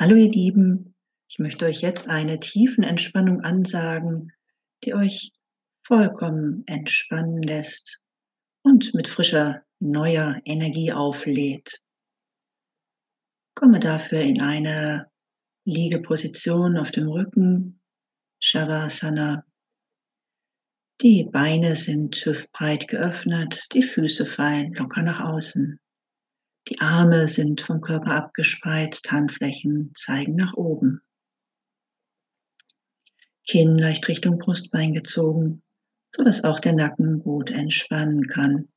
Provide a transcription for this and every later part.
Hallo ihr Lieben, ich möchte euch jetzt eine tiefen Entspannung ansagen, die euch vollkommen entspannen lässt und mit frischer, neuer Energie auflädt. Komme dafür in eine Liegeposition auf dem Rücken, Shavasana. Die Beine sind hüftbreit geöffnet, die Füße fallen locker nach außen. Die Arme sind vom Körper abgespreizt, Handflächen zeigen nach oben. Kinn leicht Richtung Brustbein gezogen, sodass auch der Nacken gut entspannen kann.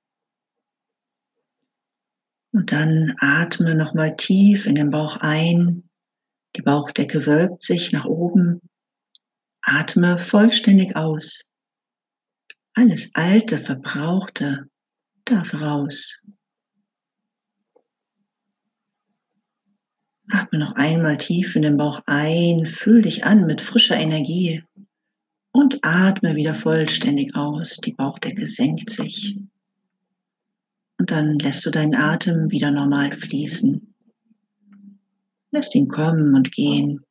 Und dann atme nochmal tief in den Bauch ein. Die Bauchdecke wölbt sich nach oben. Atme vollständig aus. Alles Alte, Verbrauchte darf raus. Atme noch einmal tief in den Bauch ein, fühl dich an mit frischer Energie und atme wieder vollständig aus. Die Bauchdecke senkt sich. Und dann lässt du deinen Atem wieder normal fließen. Lässt ihn kommen und gehen,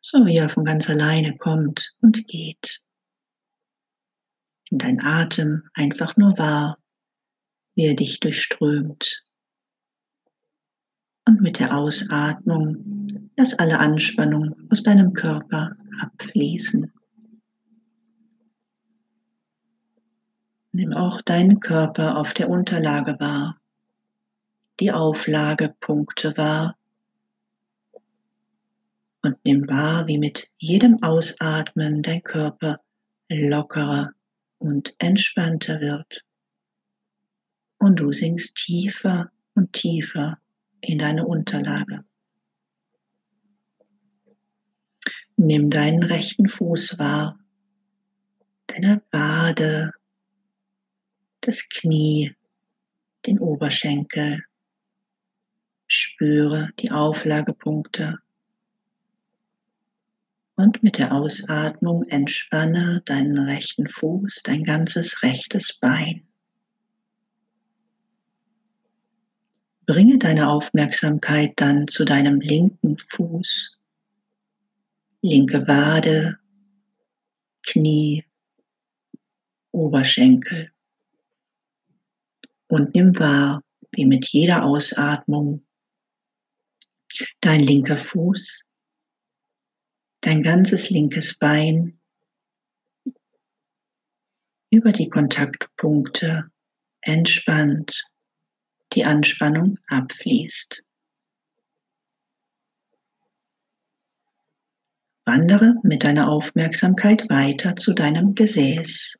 so wie er von ganz alleine kommt und geht. In dein Atem einfach nur wahr, wie er dich durchströmt und mit der Ausatmung lass alle Anspannung aus deinem Körper abfließen. Nimm auch deinen Körper auf der Unterlage wahr, die Auflagepunkte wahr und nimm wahr, wie mit jedem Ausatmen dein Körper lockerer und entspannter wird. Und du sinkst tiefer und tiefer in deine Unterlage. Nimm deinen rechten Fuß wahr, deine Wade, das Knie, den Oberschenkel. Spüre die Auflagepunkte. Und mit der Ausatmung entspanne deinen rechten Fuß, dein ganzes rechtes Bein. Bringe deine Aufmerksamkeit dann zu deinem linken Fuß, linke Wade, Knie, Oberschenkel. Und nimm wahr, wie mit jeder Ausatmung dein linker Fuß, dein ganzes linkes Bein über die Kontaktpunkte entspannt die Anspannung abfließt. Wandere mit deiner Aufmerksamkeit weiter zu deinem Gesäß,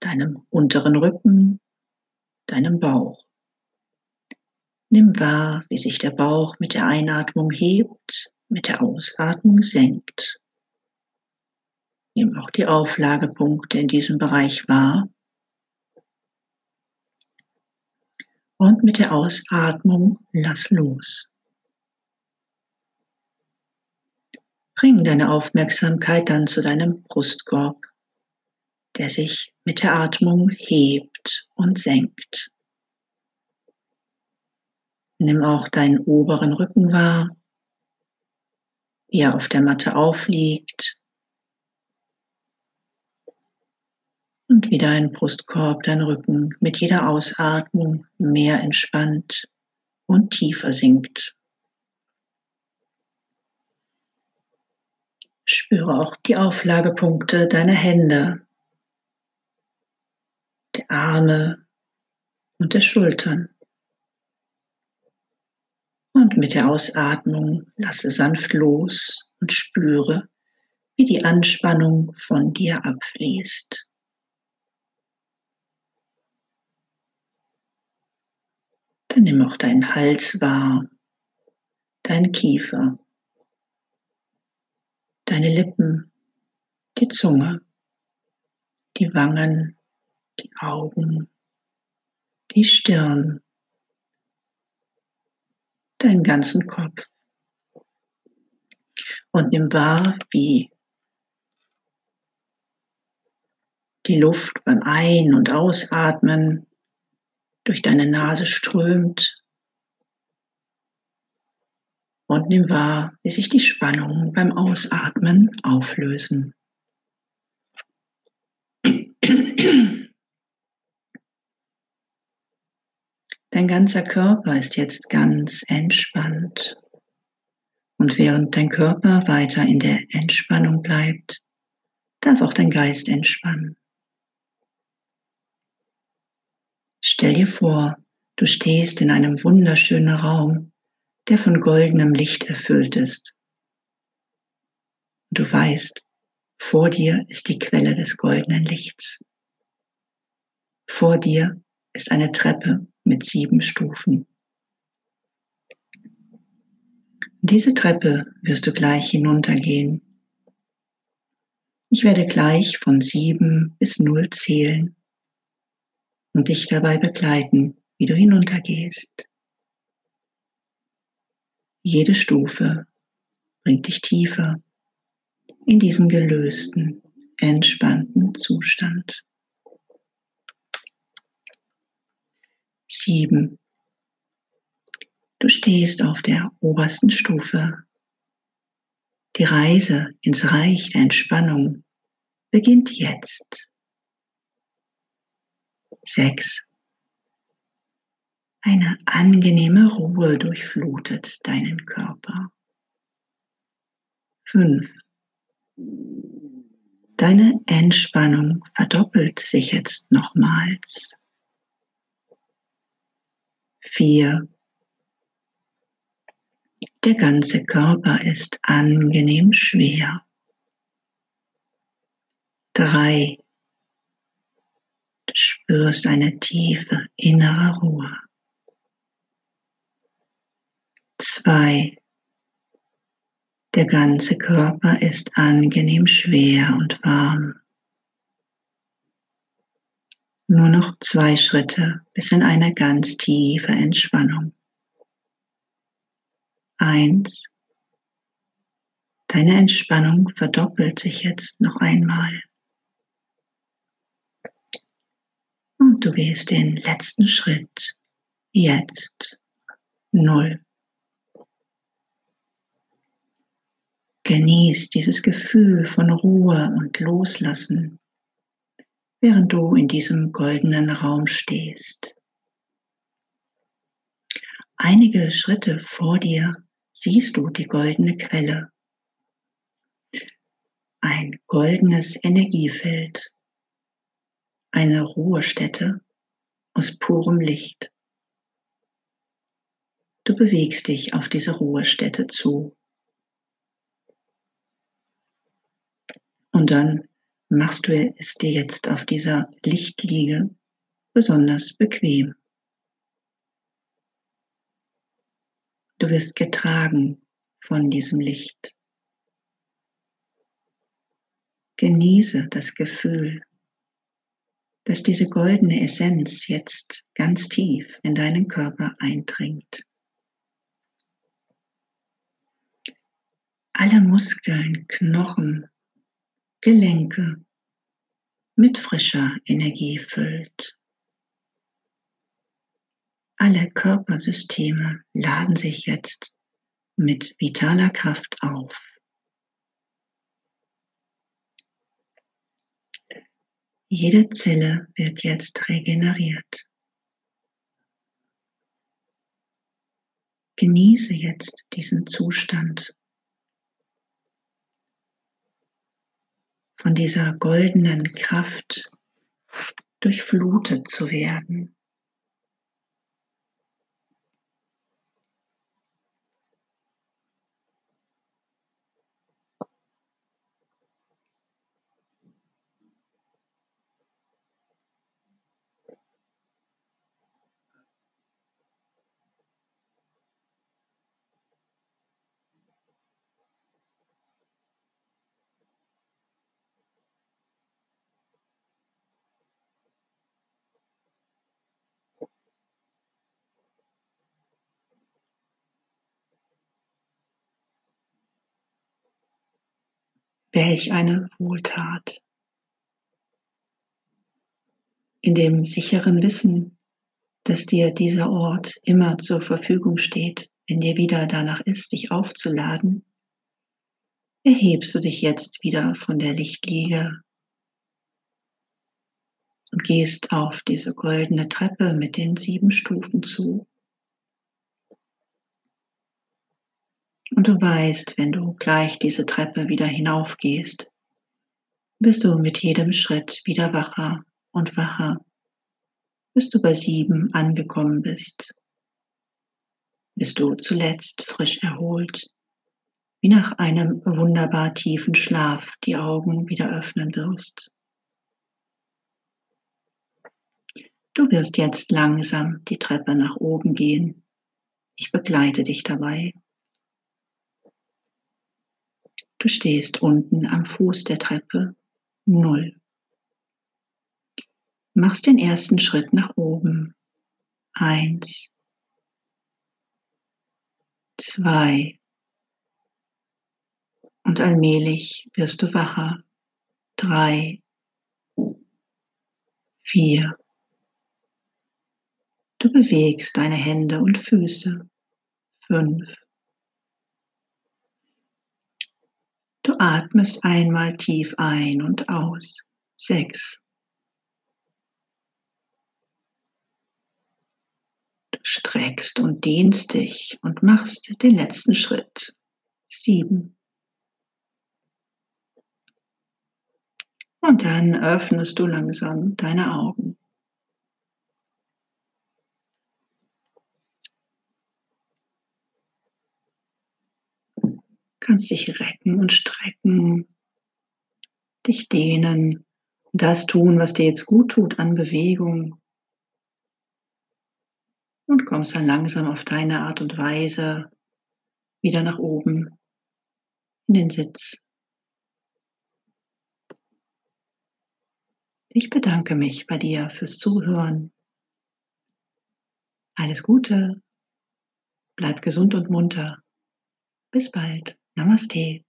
deinem unteren Rücken, deinem Bauch. Nimm wahr, wie sich der Bauch mit der Einatmung hebt, mit der Ausatmung senkt. Nimm auch die Auflagepunkte in diesem Bereich wahr Und mit der Ausatmung lass los. Bring deine Aufmerksamkeit dann zu deinem Brustkorb, der sich mit der Atmung hebt und senkt. Nimm auch deinen oberen Rücken wahr, wie er auf der Matte aufliegt Und wie dein Brustkorb, dein Rücken mit jeder Ausatmung mehr entspannt und tiefer sinkt. Spüre auch die Auflagepunkte deiner Hände, der Arme und der Schultern. Und mit der Ausatmung lasse sanft los und spüre, wie die Anspannung von dir abfließt. Dann nimm auch deinen Hals wahr, deinen Kiefer, deine Lippen, die Zunge, die Wangen, die Augen, die Stirn, deinen ganzen Kopf. Und nimm wahr, wie die Luft beim Ein- und Ausatmen durch deine Nase strömt und nimm wahr, wie sich die Spannungen beim Ausatmen auflösen. Dein ganzer Körper ist jetzt ganz entspannt. Und während dein Körper weiter in der Entspannung bleibt, darf auch dein Geist entspannen. Stell dir vor, du stehst in einem wunderschönen Raum, der von goldenem Licht erfüllt ist. Du weißt, vor dir ist die Quelle des goldenen Lichts. Vor dir ist eine Treppe mit sieben Stufen. Diese Treppe wirst du gleich hinuntergehen. Ich werde gleich von sieben bis null zählen und dich dabei begleiten, wie du hinuntergehst. Jede Stufe bringt dich tiefer in diesen gelösten, entspannten Zustand. Sieben. Du stehst auf der obersten Stufe. Die Reise ins Reich der Entspannung beginnt jetzt. Sechs. Eine angenehme Ruhe durchflutet deinen Körper. Fünf. Deine Entspannung verdoppelt sich jetzt nochmals. Vier. Der ganze Körper ist angenehm schwer. Drei. Spürst eine tiefe innere Ruhe. Zwei. Der ganze Körper ist angenehm schwer und warm. Nur noch zwei Schritte bis in eine ganz tiefe Entspannung. Eins. Deine Entspannung verdoppelt sich jetzt noch einmal. Du gehst den letzten Schritt. Jetzt. Null. Genieß dieses Gefühl von Ruhe und Loslassen, während du in diesem goldenen Raum stehst. Einige Schritte vor dir siehst du die goldene Quelle. Ein goldenes Energiefeld. Eine Ruhestätte aus purem Licht. Du bewegst dich auf diese Ruhestätte zu. Und dann machst du es dir jetzt auf dieser Lichtliege besonders bequem. Du wirst getragen von diesem Licht. Genieße das Gefühl, dass diese goldene Essenz jetzt ganz tief in deinen Körper eindringt. Alle Muskeln, Knochen, Gelenke mit frischer Energie füllt. Alle Körpersysteme laden sich jetzt mit vitaler Kraft auf. Jede Zelle wird jetzt regeneriert. Genieße jetzt diesen Zustand von dieser goldenen Kraft durchflutet zu werden. Welch eine Wohltat. In dem sicheren Wissen, dass dir dieser Ort immer zur Verfügung steht, wenn dir wieder danach ist, dich aufzuladen, erhebst du dich jetzt wieder von der Lichtliege und gehst auf diese goldene Treppe mit den sieben Stufen zu. Und du weißt, wenn du gleich diese Treppe wieder hinaufgehst, bist du mit jedem Schritt wieder wacher und wacher, bis du bei sieben angekommen bist, bis du zuletzt frisch erholt, wie nach einem wunderbar tiefen Schlaf die Augen wieder öffnen wirst. Du wirst jetzt langsam die Treppe nach oben gehen. Ich begleite dich dabei. Du stehst unten am Fuß der Treppe, null. Machst den ersten Schritt nach oben. Eins, zwei. Und allmählich wirst du wacher. Drei, vier. Du bewegst deine Hände und Füße. Fünf. Du atmest einmal tief ein und aus. Sechs. Du streckst und dehnst dich und machst den letzten Schritt. Sieben. Und dann öffnest du langsam deine Augen. Kannst dich recken und strecken, dich dehnen, das tun, was dir jetzt gut tut an Bewegung. Und kommst dann langsam auf deine Art und Weise wieder nach oben in den Sitz. Ich bedanke mich bei dir fürs Zuhören. Alles Gute, bleib gesund und munter. Bis bald. ナマステ。